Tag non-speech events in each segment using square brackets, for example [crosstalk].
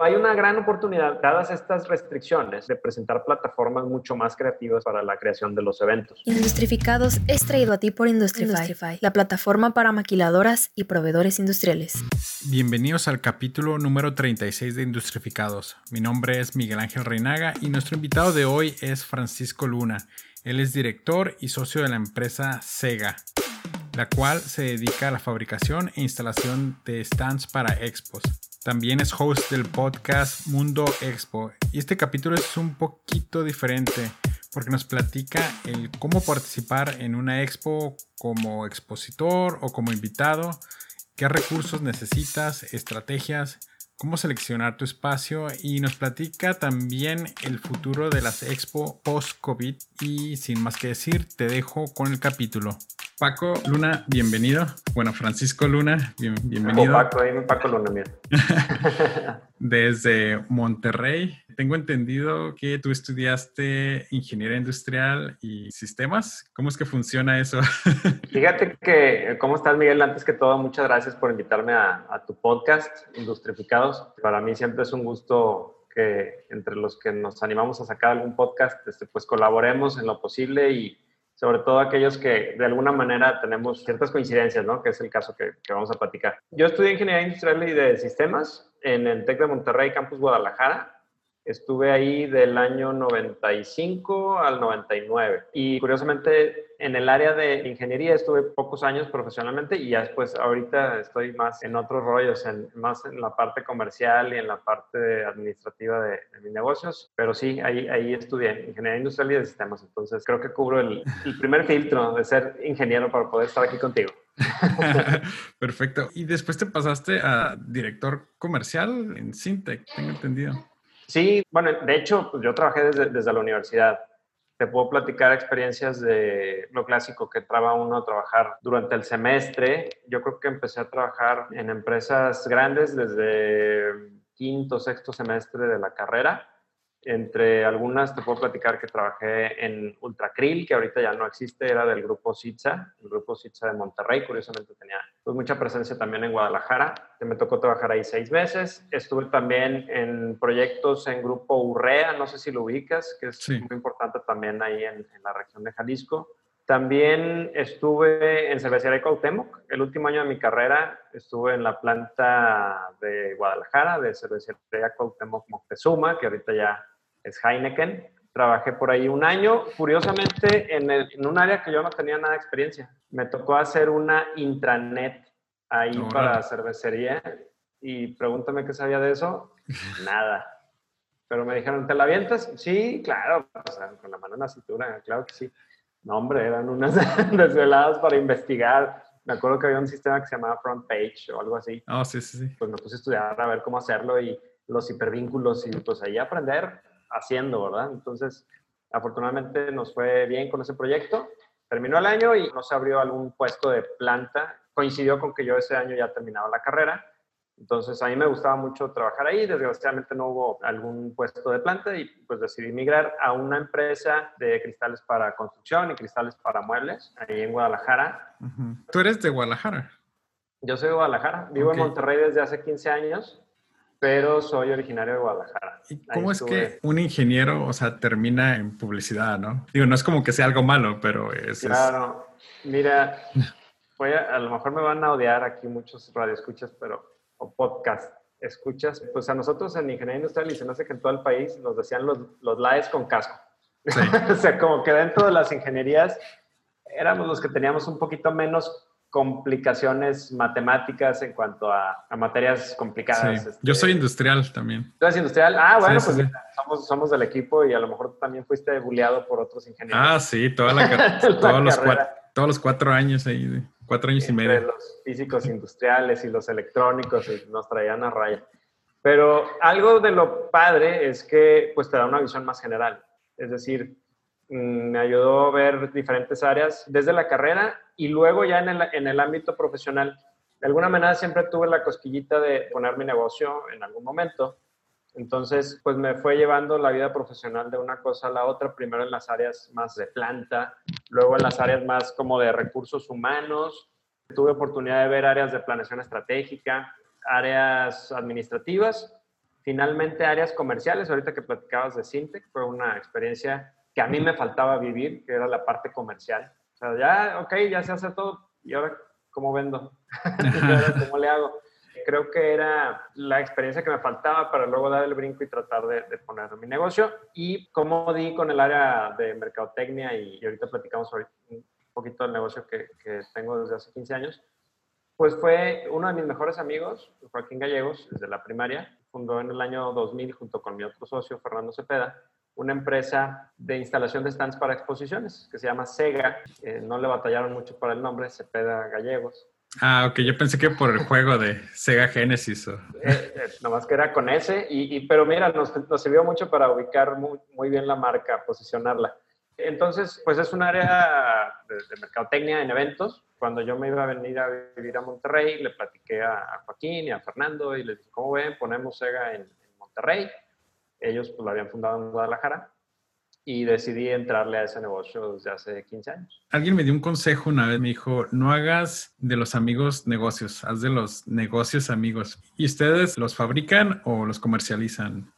Hay una gran oportunidad, dadas estas restricciones, de presentar plataformas mucho más creativas para la creación de los eventos. Industrificados es traído a ti por Industrify, la plataforma para maquiladoras y proveedores industriales. Bienvenidos al capítulo número 36 de Industrificados. Mi nombre es Miguel Ángel Reinaga y nuestro invitado de hoy es Francisco Luna. Él es director y socio de la empresa Sega la cual se dedica a la fabricación e instalación de stands para expos. También es host del podcast Mundo Expo. Y este capítulo es un poquito diferente porque nos platica el cómo participar en una expo como expositor o como invitado, qué recursos necesitas, estrategias, cómo seleccionar tu espacio y nos platica también el futuro de las expo post-COVID. Y sin más que decir, te dejo con el capítulo. Paco Luna, bienvenido. Bueno, Francisco Luna, bienvenido. Paco, Paco Luna, mira. [laughs] Desde Monterrey. Tengo entendido que tú estudiaste ingeniería industrial y sistemas. ¿Cómo es que funciona eso? [laughs] Fíjate que, ¿cómo estás, Miguel? Antes que todo, muchas gracias por invitarme a, a tu podcast, Industrificados. Para mí siempre es un gusto que entre los que nos animamos a sacar algún podcast, este, pues colaboremos en lo posible y sobre todo aquellos que de alguna manera tenemos ciertas coincidencias, ¿no? Que es el caso que, que, vamos a platicar. Yo estudié Ingeniería Industrial y de Sistemas en el TEC de Monterrey, Campus Guadalajara. Estuve ahí del año 95 al 99. Y curiosamente, en el área de ingeniería estuve pocos años profesionalmente y ya después, ahorita estoy más en otros rollos, en, más en la parte comercial y en la parte administrativa de, mis negocios. Pero sí, ahí, ahí estudié ingeniería industrial y de sistemas. Entonces, creo que cubro el, el primer filtro de ser ingeniero para poder estar aquí contigo. [laughs] Perfecto. Y después te pasaste a director comercial en Sintec, tengo entendido. Sí, bueno, de hecho, pues yo trabajé desde, desde, la universidad. Te puedo platicar experiencias de lo clásico que traba uno a trabajar durante el semestre. Yo creo que empecé a trabajar en empresas grandes desde quinto, sexto semestre de la carrera entre algunas te puedo platicar que trabajé en Ultracril, que ahorita ya no existe, era del grupo Sitza, el grupo Sitza de Monterrey, curiosamente tenía pues, mucha presencia también en Guadalajara. Me tocó trabajar ahí seis meses. Estuve también en proyectos en grupo Urrea, no sé si lo ubicas, que es muy importante también ahí en, en, la región de Jalisco. También estuve en Cervecería Cuauhtémoc. El último año de mi carrera estuve en la planta de Guadalajara, de Cervecería Cuauhtémoc Moctezuma, que ahorita ya es Heineken. Trabajé por ahí un año, curiosamente, en, en un área que yo no tenía nada de experiencia. Me tocó hacer una intranet ahí para cervecería y pregúntame qué sabía de eso. [laughs] Nada. Pero me dijeron, ¿te la avientas? Sí, claro, con la mano en la cintura, claro que sí. No, hombre, eran unas [laughs] desveladas para investigar. Me acuerdo que había un sistema que se llamaba Front Page o algo así. Ah, sí, sí, sí. Pues me puse a estudiar a ver cómo hacerlo y los hipervínculos y pues ahí aprender haciendo, ¿verdad? Entonces, afortunadamente nos fue bien con ese proyecto. Terminó el año y no se abrió algún puesto de planta. Coincidió con que yo ese año ya terminaba la carrera entonces, a mí me gustaba mucho trabajar ahí. Desgraciadamente no hubo algún puesto de planta y pues decidí migrar a una empresa de cristales para construcción y cristales para muebles, ahí en Guadalajara. ¿Tú eres de Guadalajara? Yo soy de Guadalajara. Vivo en Monterrey desde hace 15 años, pero soy originario de Guadalajara. ¿Y cómo es que un ingeniero, o sea, termina en publicidad, no? Digo, no es como que sea algo malo, pero es... Claro. Mira, voy a, a lo mejor me van a odiar aquí muchos radioescuchas, pero o podcast escuchas, pues a nosotros en Ingeniería Industrial y se me hace que en todo el país nos decían los, los LAES con casco. [laughs] o sea, como que dentro de las ingenierías éramos los que teníamos un poquito menos complicaciones matemáticas en cuanto a, a materias complicadas. Sí. Yo soy este, industrial también. ¿Tú eres industrial? Ah, bueno, sí, pues somos, somos del equipo y a lo mejor también fuiste buleado por otros ingenieros. Ah, sí, toda la, [laughs] todos, los cuatro, todos los cuatro años ahí. Cuatro años y medio. los físicos industriales y los electrónicos y nos traían a raya. Pero algo de lo padre es que pues te da una visión más general. Es decir, me ayudó a ver diferentes áreas desde la carrera y luego ya en el, en el ámbito profesional. De alguna manera siempre tuve la cosquillita de poner mi negocio en algún momento entonces, pues me fue llevando la vida profesional de una cosa a la otra, primero en las áreas más de planta, luego en las áreas más como de recursos humanos. Tuve oportunidad de ver áreas de planeación estratégica, áreas administrativas Finalmente, áreas comerciales, ahorita que platicabas de Sintec, fue una experiencia que a mí me faltaba vivir, que era la parte comercial. O sea, ya, ok, ya se hace todo, ¿y ahora cómo vendo? [laughs] ¿Cómo le hago? Creo que era la experiencia que me faltaba para luego dar el brinco y tratar de, poner mi negocio. Y cómo di con el área de mercadotecnia, y, ahorita platicamos un poquito del negocio que, que tengo desde hace 15 años, pues fue uno de mis mejores amigos, Joaquín Gallegos, desde la primaria. Fundó en el año 2000 junto con mi otro socio, Fernando Cepeda, una empresa de instalación de stands para exposiciones que se llama SEGA. no le batallaron mucho para el nombre, Cepeda Gallegos. Ah, ok, yo pensé que por el juego de Sega Genesis. O... Eh, eh, nomás que era con ese, y, pero mira, nos, nos, sirvió mucho para ubicar muy, muy bien la marca, posicionarla. Entonces, pues es un área de, de mercadotecnia en eventos, cuando yo me iba a venir a vivir a Monterrey, le platiqué a, Joaquín y a Fernando y les dije, ¿cómo ven? Ponemos Sega en, Monterrey. Ellos pues lo habían fundado en Guadalajara y decidí entrarle a ese negocio desde hace 15 años. Alguien me dio un consejo una vez, me dijo, no hagas de los amigos negocios, haz de los negocios amigos. ¿Y ustedes los fabrican o los comercializan?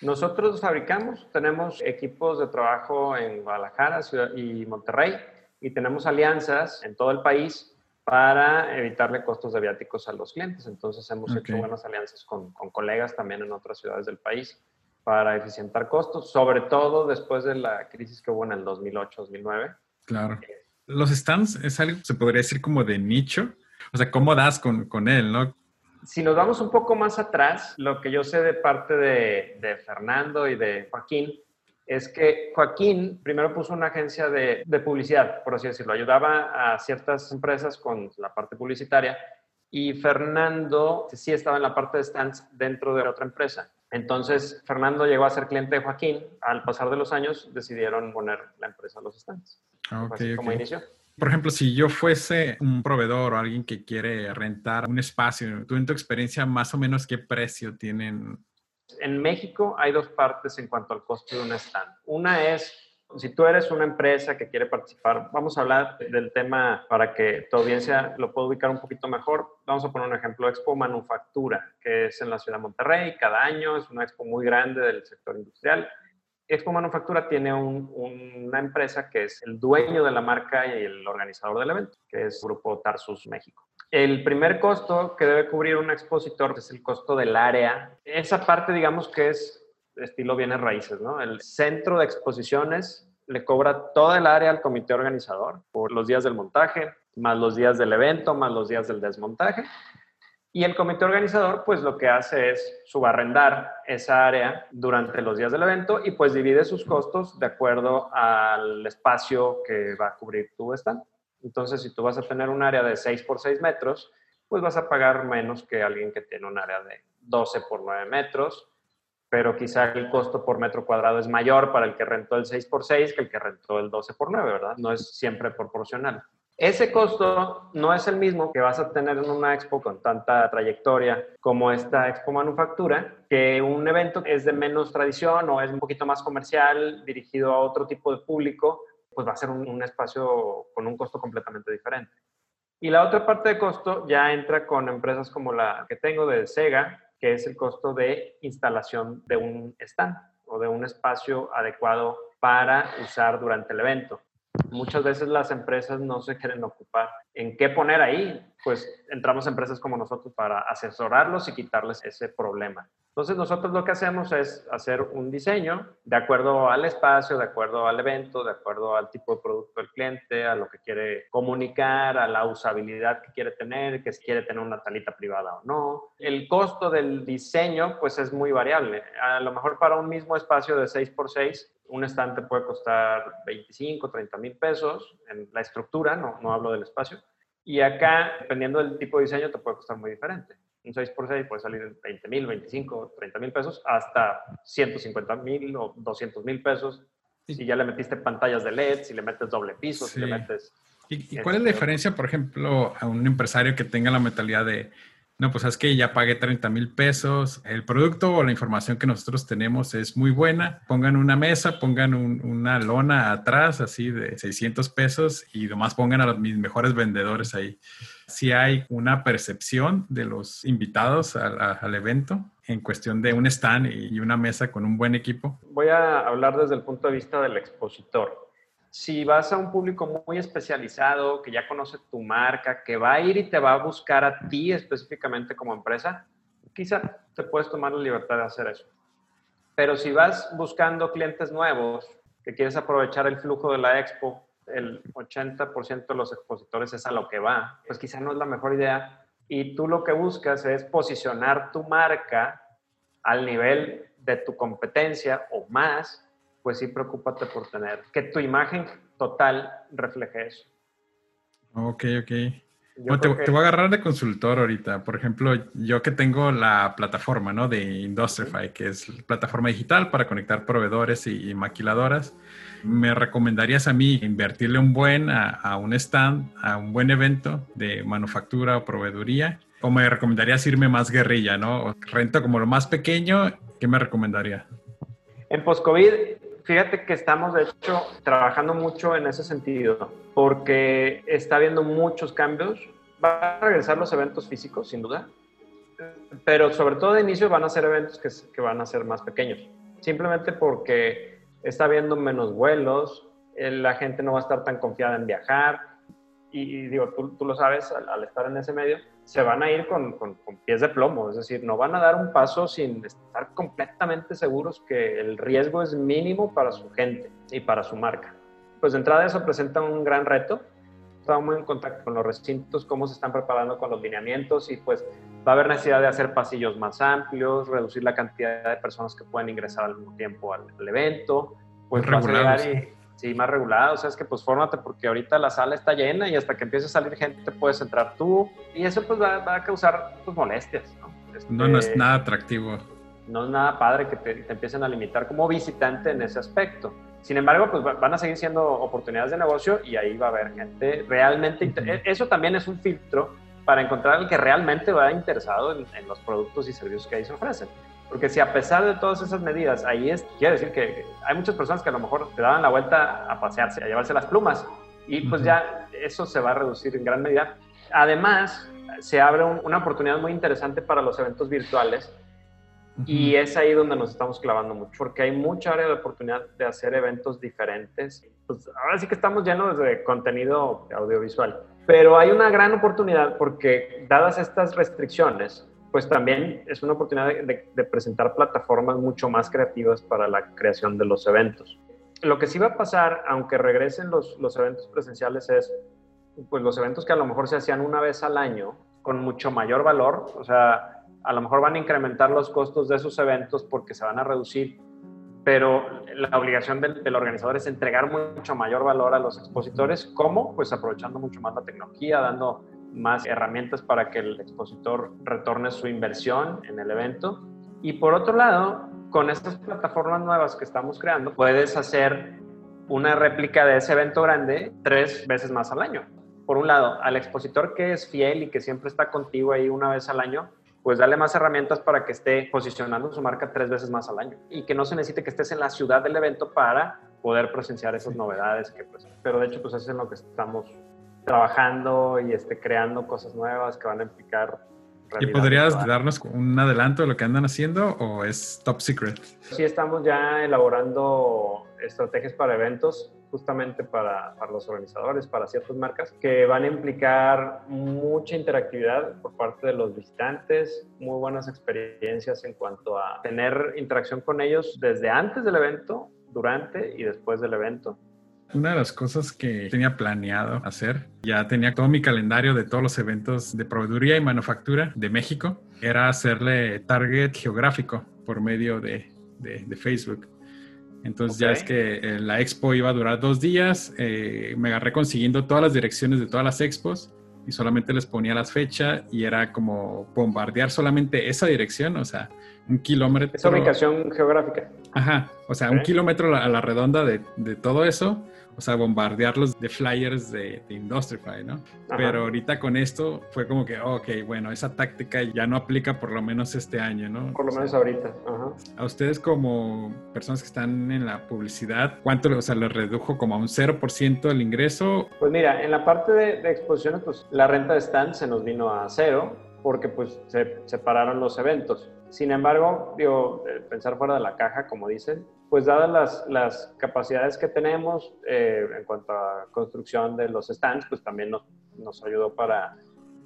Nosotros fabricamos, tenemos equipos de trabajo en Guadalajara Ciudad y Monterrey y tenemos alianzas en todo el país para evitarle costos de viáticos a los clientes. Entonces hemos hecho buenas alianzas con, con, colegas también en otras ciudades del país para eficientar costos, sobre todo después de la crisis que hubo en el 2008-2009. Claro. Los stands es algo, se podría decir como de nicho. O sea, ¿cómo das con, con él, no? Si nos vamos un poco más atrás, lo que yo sé de parte de, de Fernando y de Joaquín es que Joaquín primero puso una agencia de, publicidad, por así decirlo, ayudaba a ciertas empresas con la parte publicitaria y Fernando sí estaba en la parte de stands dentro de otra empresa. Entonces, Fernando llegó a ser cliente de Joaquín. Al pasar de los años, decidieron poner la empresa a los stands. Ah, okay, como inició. Por ejemplo, si yo fuese un proveedor o alguien que quiere rentar un espacio, tú en tu experiencia, más o menos, ¿qué precio tienen en México hay dos partes en cuanto al costo de un stand. Una es, si tú eres una empresa que quiere participar, vamos a hablar del tema para que tu audiencia lo pueda ubicar un poquito mejor. Vamos a poner un ejemplo, Expo Manufactura, que es en la ciudad de Monterrey, cada año, es una expo muy grande del sector industrial. Expo Manufactura tiene una empresa que es el dueño de la marca y el organizador del evento, que es Grupo Tarsus México. El primer costo que debe cubrir un expositor es el costo del área. Esa parte, digamos que es estilo bienes raíces, ¿no? El centro de exposiciones le cobra toda el área al comité organizador por los días del montaje, más los días del evento, más los días del desmontaje. Y el comité organizador, pues lo que hace es subarrendar esa área durante los días del evento y pues divide sus costos de acuerdo al espacio que va a cubrir tu stand. Entonces, si tú vas a tener un área de 6 por 6 metros, pues vas a pagar menos que alguien que tiene un área de 12 por 9 metros, pero quizá el costo por metro cuadrado es mayor para el que rentó el 6 por 6 que el que rentó el 12 por 9, ¿verdad? No es siempre proporcional. Ese costo no es el mismo que vas a tener en una expo con tanta trayectoria como esta Expo Manufactura, que un evento es de menos tradición o es un poquito más comercial, dirigido a otro tipo de público, pues va a ser un, espacio con un costo completamente diferente. Y la otra parte de costo ya entra con empresas como la que tengo de Sega, que es el costo de instalación de un stand o de un espacio adecuado para usar durante el evento. Muchas veces las empresas no se quieren ocupar en qué poner ahí, pues entramos a empresas como nosotros para asesorarlos y quitarles ese problema. Entonces nosotros lo que hacemos es hacer un diseño de acuerdo al espacio, de acuerdo al evento, de acuerdo al tipo de producto del cliente, a lo que quiere comunicar, a la usabilidad que quiere tener, que si quiere tener una talita privada o no. El costo del diseño pues es muy variable. A lo mejor para un mismo espacio de 6x6, un estante puede costar 25, 30 mil pesos en la estructura, no, no hablo del espacio. Y acá, dependiendo del tipo de diseño, te puede costar muy diferente un 6x6 puede salir en 20 mil, 25, 30 mil pesos, hasta 150 mil o 200 mil pesos. Si ya le metiste pantallas de LED, si le metes doble piso, si le metes... ¿Y, cuál es la este, diferencia, por ejemplo, a un empresario que tenga la mentalidad de No, pues es que ya pagué 30 mil pesos. El producto o la información que nosotros tenemos es muy buena. Pongan una mesa, pongan una lona atrás, así de 600 pesos, y nomás pongan a los, mis mejores vendedores ahí. Si hay una percepción de los invitados al evento en cuestión de un stand y una mesa con un buen equipo. Voy a hablar desde el punto de vista del expositor si vas a un público muy especializado, que ya conoce tu marca, que va a ir y te va a buscar a ti específicamente como empresa, quizá te puedes tomar la libertad de hacer eso. Pero si vas buscando clientes nuevos, que quieres aprovechar el flujo de la expo, el 80% de los expositores es a lo que va, pues quizá no es la mejor idea. Y tú lo que buscas es posicionar tu marca al nivel de tu competencia o más pues sí, preocúpate por tener que tu imagen total refleje eso. Ok, ok. te, voy a agarrar de consultor ahorita. Por ejemplo, yo que tengo la plataforma ¿no? de Industrify, que es plataforma digital para conectar proveedores y, maquiladoras, ¿me recomendarías a mí invertirle un buen a, a, un stand, a un buen evento de manufactura o proveeduría? ¿O me recomendarías irme más guerrilla, no? Rento como lo más pequeño, ¿qué me recomendaría? En post-COVID Fíjate que estamos, de hecho, trabajando mucho en ese sentido, porque está habiendo muchos cambios. Van a regresar los eventos físicos, sin duda, pero sobre todo de inicio van a ser eventos que, que van a ser más pequeños, simplemente porque está habiendo menos vuelos, eh, la gente no va a estar tan confiada en viajar, y, digo, tú, tú, lo sabes al, estar en ese medio, se van a ir con, con, pies de plomo, es decir, no van a dar un paso sin estar completamente seguros que el riesgo es mínimo para su gente y para su marca. Pues de entrada eso presenta un gran reto. Estamos en contacto con los recintos, cómo se están preparando con los lineamientos y pues va a haber necesidad de hacer pasillos más amplios, reducir la cantidad de personas que pueden ingresar al mismo tiempo al, evento, pues y Sí, más regulado, o sea, es que pues fórmate porque ahorita la sala está llena y hasta que empiece a salir gente puedes entrar tú y eso pues va, a causar pues molestias, ¿no? Este, no, no es nada atractivo. No es nada padre que te, empiecen a limitar como visitante en ese aspecto. Sin embargo, pues van a seguir siendo oportunidades de negocio y ahí va a haber gente realmente... Eso también es un filtro para encontrar al que realmente va interesado en, en los productos y servicios que ahí se ofrecen. Porque si a pesar de todas esas medidas, ahí es, quiere decir que hay muchas personas que a lo mejor te daban la vuelta a pasearse, a llevarse las plumas, y pues ya eso se va a reducir en gran medida. Además, se abre una oportunidad muy interesante para los eventos virtuales, y es ahí donde nos estamos clavando mucho, porque hay mucha área de oportunidad de hacer eventos diferentes. Pues ahora sí que estamos llenos de contenido audiovisual, pero hay una gran oportunidad porque dadas estas restricciones, pues también es una oportunidad de, presentar plataformas mucho más creativas para la creación de los eventos. Lo que sí va a pasar, aunque regresen los, eventos presenciales, es pues los eventos que a lo mejor se hacían una vez al año con mucho mayor valor, o sea, a lo mejor van a incrementar los costos de esos eventos porque se van a reducir, pero la obligación del, del, organizador es entregar mucho mayor valor a los expositores. ¿Cómo? Pues aprovechando mucho más la tecnología, dando más herramientas para que el expositor retorne su inversión en el evento. Y por otro lado, con estas plataformas nuevas que estamos creando, puedes hacer una réplica de ese evento grande tres veces más al año. Por un lado, al expositor que es fiel y que siempre está contigo ahí una vez al año, pues dale más herramientas para que esté posicionando su marca tres veces más al año y que no se necesite que estés en la ciudad del evento para poder presenciar esas novedades que pues, pero de hecho pues es en lo que estamos trabajando y este, creando cosas nuevas que van a implicar. ¿Y podrías darnos un adelanto de lo que andan haciendo o es top secret? Sí, estamos ya elaborando estrategias para eventos justamente para, para, los organizadores, para ciertas marcas, que van a implicar mucha interactividad por parte de los visitantes, muy buenas experiencias en cuanto a tener interacción con ellos desde antes del evento, durante y después del evento. Una de las cosas que tenía planeado hacer, ya tenía todo mi calendario de todos los eventos de proveeduría y manufactura de México, era hacerle target geográfico por medio de, de, Facebook. Entonces ya es que eh, la expo iba a durar dos días, eh, me agarré consiguiendo todas las direcciones de todas las expos y solamente les ponía las fechas y era como bombardear solamente esa dirección, o sea, un kilómetro. Esa ubicación geográfica. Ajá, o sea, un kilómetro a la redonda de, de todo eso o sea, bombardearlos de flyers de, de Industrify, ¿no? Pero ahorita con esto fue como que, ok, bueno, esa táctica ya no aplica por lo menos este año, ¿no? Por lo menos ahorita, Ajá. A ustedes como personas que están en la publicidad, ¿cuánto, o sea, les redujo como a un 0% el ingreso? Pues mira, en la parte de, de exposiciones, pues la renta de stand se nos vino a cero porque pues se separaron los eventos. Sin embargo, digo, eh, pensar fuera de la caja, como dicen, pues dadas las, las capacidades que tenemos eh, en cuanto a construcción de los stands, pues también nos, nos ayudó para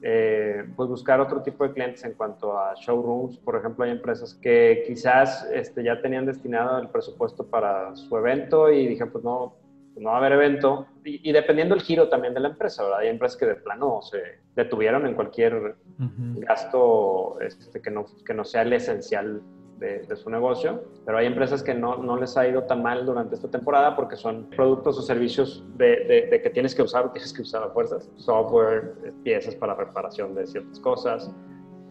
eh, pues buscar otro tipo de clientes en cuanto a showrooms. Por ejemplo, hay empresas que quizás este, ya tenían destinado el presupuesto para su evento y dije, pues no, no va a haber evento. Y, dependiendo del giro también de la empresa, ¿verdad? Hay empresas que de plano se detuvieron en cualquier gasto este, que, no, que no sea el esencial de, su negocio, pero hay empresas que no, no, les ha ido tan mal durante esta temporada porque son productos o servicios de, de, que tienes que usar o tienes que usar a fuerzas, software, piezas para reparación de ciertas cosas.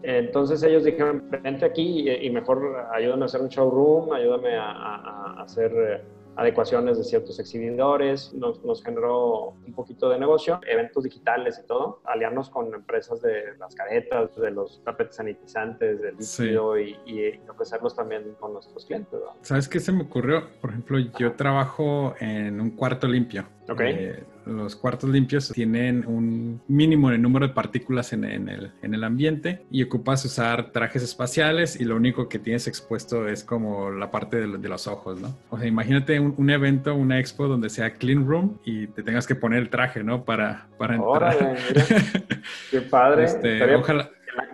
Entonces ellos dijeron, vente aquí y, mejor ayúdame a hacer un showroom, ayúdame a, a hacer eh, adecuaciones de ciertos exhibidores, nos, nos, generó un poquito de negocio, eventos digitales y todo, aliarnos con empresas de las caretas, de los tapetes sanitizantes, del líquido y, y, ofrecerlos también con nuestros clientes. ¿Sabes qué se me ocurrió? Por ejemplo, yo trabajo en un cuarto limpio. Okay. Eh, los cuartos limpios tienen un mínimo en el número de partículas en, el, en, el, ambiente y ocupas usar trajes espaciales y lo único que tienes expuesto es como la parte de, los ojos, ¿no? O sea, imagínate un, evento, una expo donde sea clean room y te tengas que poner el traje, ¿no? Para, para entrar. [laughs] Qué padre. Este, ojalá...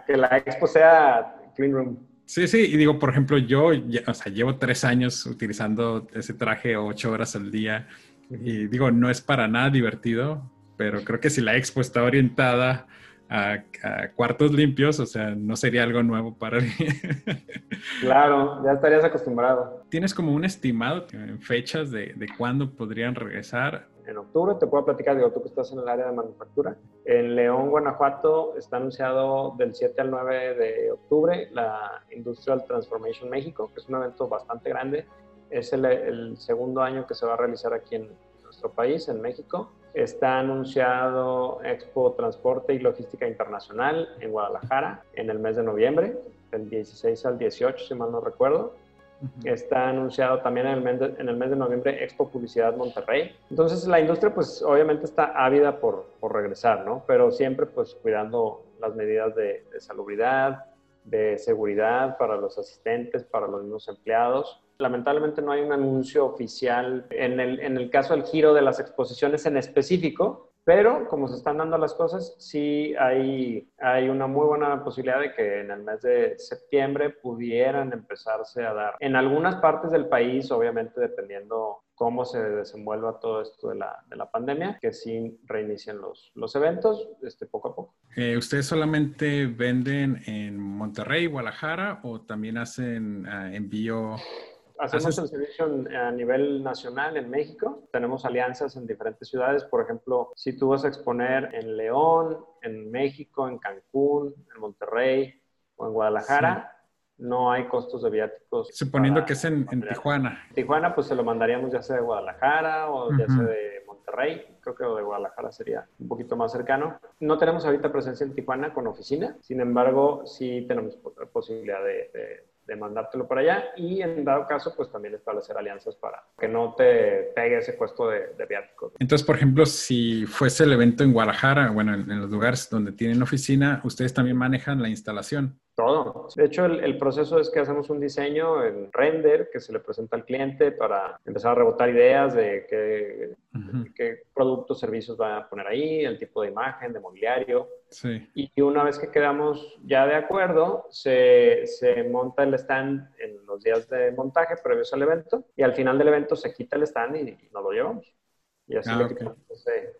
que, la, expo sea clean room. Sí, sí, y digo, por ejemplo, yo, o sea, llevo tres años utilizando ese traje ocho horas al día y digo, no es para nada divertido, pero creo que si la expo está orientada a, cuartos limpios, o sea, no sería algo nuevo para mí. [laughs] claro, ya estarías acostumbrado. ¿Tienes como un estimado en fechas de, de cuándo podrían regresar? En octubre te puedo platicar, digo, tú que estás en el área de manufactura. En León, Guanajuato, está anunciado del 7 al 9 de octubre la Industrial Transformation México, que es un evento bastante grande es el, segundo año que se va a realizar aquí en nuestro país, en México. Está anunciado Expo Transporte y Logística Internacional en Guadalajara en el mes de noviembre, del 16 al 18, si mal no recuerdo. Está anunciado también en el, mes de, en el mes de noviembre Expo Publicidad Monterrey. Entonces la industria pues obviamente está ávida por, por regresar, ¿no? Pero siempre pues cuidando las medidas de, de salubridad, de seguridad para los asistentes, para los mismos empleados. Lamentablemente no hay un anuncio oficial en el, en el caso del giro de las exposiciones en específico, pero como se están dando las cosas, sí hay, hay una muy buena posibilidad de que en el mes de septiembre pudieran empezarse a dar. En algunas partes del país, obviamente dependiendo cómo se desenvuelva todo esto de la, de la pandemia, que sí reinicien los, los eventos este, poco a poco. Eh, ¿Ustedes solamente venden en Monterrey, Guadalajara o también hacen uh, envío Hacemos el servicio a nivel nacional en México. Tenemos alianzas en diferentes ciudades. Por ejemplo, si tú vas a exponer en León, en México, en Cancún, en Monterrey o en Guadalajara, no hay costos de viáticos. Suponiendo que es en, Tijuana. Tijuana, pues se lo mandaríamos ya sea de Guadalajara o ya sea de Monterrey. Creo que de Guadalajara sería un poquito más cercano. No tenemos ahorita presencia en Tijuana con oficina. Sin embargo, sí tenemos posibilidad de de mandártelo para allá y en dado caso, pues también establecer alianzas para que no te pegue ese puesto de, de viáticos. Entonces, por ejemplo, si fuese el evento en Guadalajara, bueno, en, en los lugares donde tienen oficina, ustedes también manejan la instalación. Todo. De hecho, el, proceso es que hacemos un diseño en render que se le presenta al cliente para empezar a rebotar ideas de qué, qué productos, servicios va a poner ahí, el tipo de imagen, de mobiliario. Sí. Y una vez que quedamos ya de acuerdo, se, se, monta el stand en los días de montaje previos al evento y al final del evento se quita el stand y, nos lo llevamos. Y así ah, le quitamos ese,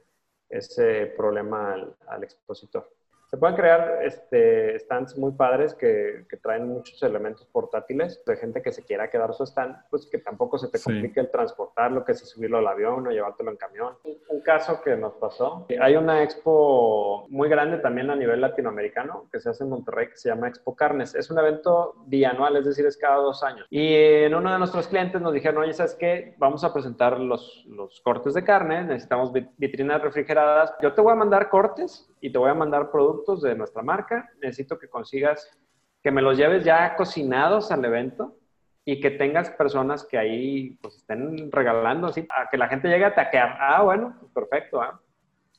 ese, problema al, al expositor. Se pueden crear este, stands muy padres que, que, traen muchos elementos portátiles de gente que se quiera quedar su stand, pues que tampoco se te complique el transportarlo, que si subirlo al avión o llevártelo en camión. Un caso que nos pasó, hay una expo muy grande también a nivel latinoamericano que se hace en Monterrey que se llama Expo Carnes. Es un evento bianual, es decir, es cada dos años. Y en uno de nuestros clientes nos dijeron, oye, ¿sabes qué? Vamos a presentar los, los cortes de carne, necesitamos vitrinas refrigeradas. Yo te voy a mandar cortes y te voy a mandar productos de nuestra marca. Necesito que consigas que me los lleves ya cocinados al evento y que tengas personas que ahí pues estén regalando así, a que la gente llegue a taquear. Ah, bueno, pues, perfecto, ¿ah?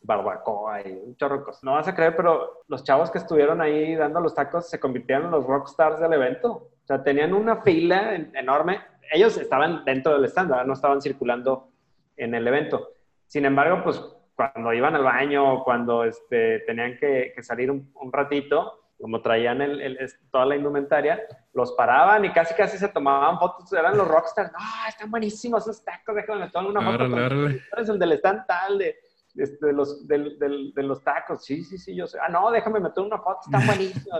barbacoa y un chorro de cosas. No vas a creer, pero los chavos que estuvieron ahí dando los tacos se convirtieron en los rockstars del evento. O sea, tenían una fila enorme. Ellos estaban dentro del stand, no estaban circulando en el evento. Sin embargo, pues cuando iban al baño, cuando este, tenían que, salir un, ratito, como traían el, toda la indumentaria, los paraban y casi casi se tomaban fotos, eran los rockstars, no, están buenísimos esos tacos, déjame tomar una foto. Eres el del stand tal de este, de, los, de, los tacos. Sí, sí, sí, yo sé. Ah, no, déjame meter una foto, está [laughs] buenísimo.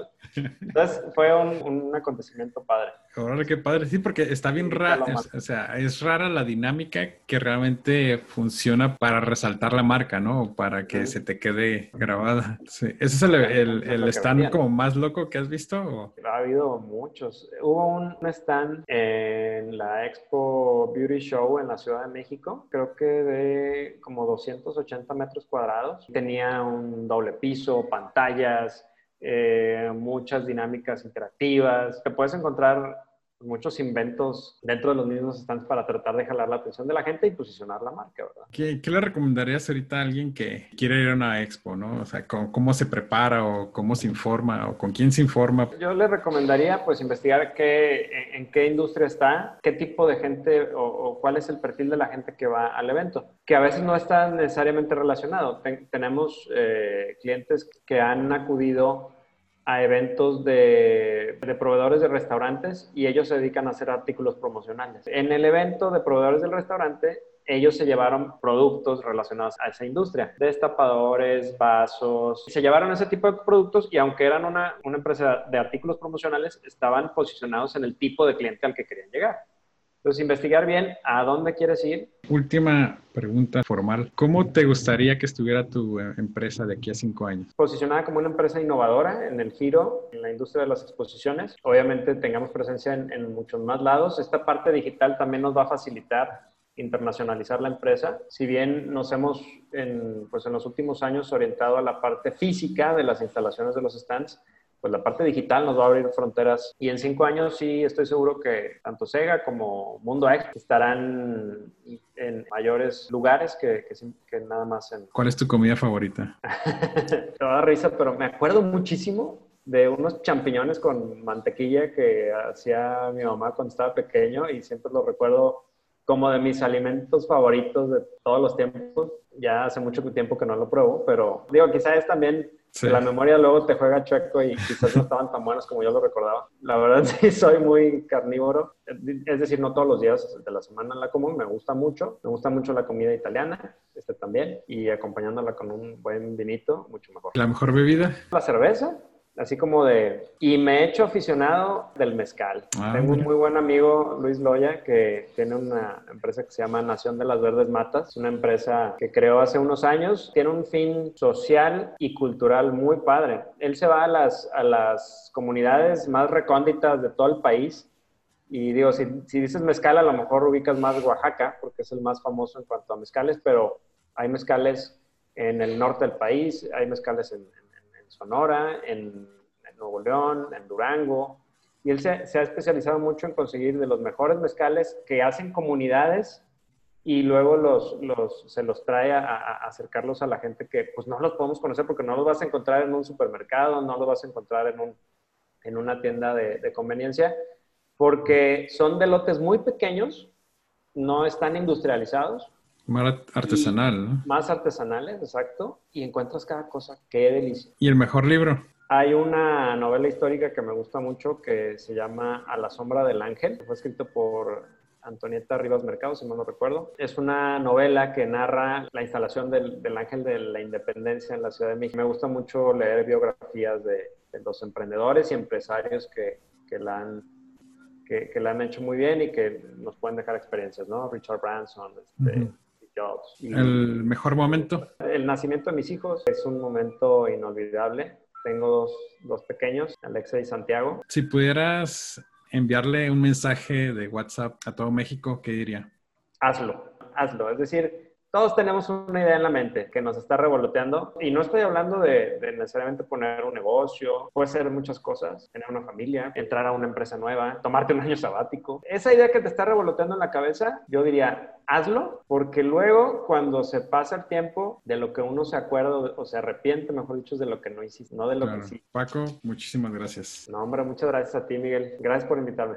Entonces fue un, acontecimiento padre. Ahora qué padre, sí, porque está bien raro, o sea, es rara la dinámica que realmente funciona para resaltar la marca, ¿no? Para que se te quede grabada. ¿Ese es el, el, stand como más loco que has visto? Ha habido muchos. Hubo un stand en la Expo Beauty Show en la Ciudad de México, creo que de como 280 metros cuadrados. Tenía un doble piso, pantallas, eh, muchas dinámicas interactivas. Te puedes encontrar muchos inventos dentro de los mismos stands para tratar de jalar la atención de la gente y posicionar la marca, ¿verdad? ¿Qué, le recomendarías ahorita a alguien que quiere ir a una expo, ¿no? O sea, ¿cómo, se prepara o cómo se informa o con quién se informa? Yo le recomendaría pues investigar qué, en, qué industria está, qué tipo de gente o, cuál es el perfil de la gente que va al evento, que a veces no está necesariamente relacionado. tenemos eh, clientes que han acudido a eventos de, proveedores de restaurantes y ellos se dedican a hacer artículos promocionales. En el evento de proveedores del restaurante, ellos se llevaron productos relacionados a esa industria, destapadores, vasos, se llevaron ese tipo de productos y aunque eran una, una empresa de artículos promocionales, estaban posicionados en el tipo de cliente al que querían llegar. Entonces, investigar bien a dónde quieres ir. Última pregunta formal. ¿Cómo te gustaría que estuviera tu eh, empresa de aquí a cinco años? Posicionada como una empresa innovadora en el giro, en la industria de las exposiciones. Obviamente tengamos presencia en, muchos más lados. Esta parte digital también nos va a facilitar internacionalizar la empresa. Si bien nos hemos en, pues en los últimos años orientado a la parte física de las instalaciones de los stands, pues la parte digital nos va a abrir fronteras y en cinco años sí estoy seguro que tanto Sega como Mundo X estarán en mayores lugares que, que, nada más en... ¿Cuál es tu comida favorita? [laughs] Te va a dar risa, pero me acuerdo muchísimo de unos champiñones con mantequilla que hacía mi mamá cuando estaba pequeño y siempre lo recuerdo como de mis alimentos favoritos de todos los tiempos. Ya hace mucho tiempo que no lo pruebo, pero digo, quizás es también la memoria luego te juega chueco y quizás no estaban tan buenos como yo lo recordaba. La verdad [laughs] sí soy muy carnívoro, es decir, no todos los días de la semana la como, me gusta mucho, me gusta mucho la comida italiana, este también, y acompañándola con un buen vinito, mucho mejor. ¿La mejor bebida? La cerveza, así como de... Y me he hecho aficionado del mezcal. Ah, Tengo un muy buen amigo, Luis Loya, que tiene una empresa que se llama Nación de las Verdes Matas. Es una empresa que creó hace unos años. Tiene un fin social y cultural muy padre. Él se va a las, a las comunidades más recónditas de todo el país. Y digo, si, si dices mezcal, a lo mejor ubicas más Oaxaca, porque es el más famoso en cuanto a mezcales, pero hay mezcales en el norte del país, hay mezcales en Sonora, en, Nuevo León, en Durango. Y él se, ha especializado mucho en conseguir de los mejores mezcales que hacen comunidades y luego los, se los trae a, acercarlos a la gente que pues no los podemos conocer porque no los vas a encontrar en un supermercado, no los vas a encontrar en, un, en una tienda de, de conveniencia, porque son de lotes muy pequeños, no están industrializados, más artesanal, ¿no? Más artesanales, exacto. Y encuentras cada cosa. Qué delicia. ¿Y el mejor libro? Hay una novela histórica que me gusta mucho que se llama A la sombra del ángel. Fue escrito por Antonieta Rivas Mercado, si mal no recuerdo. Es una novela que narra la instalación del, del, Ángel de la Independencia en la Ciudad de México. Me gusta mucho leer biografías de, de los emprendedores y empresarios que, que la han que, que, la han hecho muy bien y que nos pueden dejar experiencias, ¿no? Richard Branson, este, uh -huh. Jobs. ¿El mejor momento? El nacimiento de mis hijos es un momento inolvidable. Tengo dos, dos pequeños, Alexa y Santiago. Si pudieras enviarle un mensaje de WhatsApp a todo México, ¿qué diría? Hazlo, hazlo. Es decir, todos tenemos una idea en la mente que nos está revoloteando y no estoy hablando de, de, necesariamente poner un negocio, puede ser muchas cosas, tener una familia, entrar a una empresa nueva, tomarte un año sabático. Esa idea que te está revoloteando en la cabeza, yo diría, hazlo, porque luego cuando se pasa el tiempo de lo que uno se acuerda o se arrepiente, mejor dicho, es de lo que no hiciste, no de lo claro. que sí. Paco, muchísimas gracias. No, hombre, muchas gracias a ti, Miguel. Gracias por invitarme.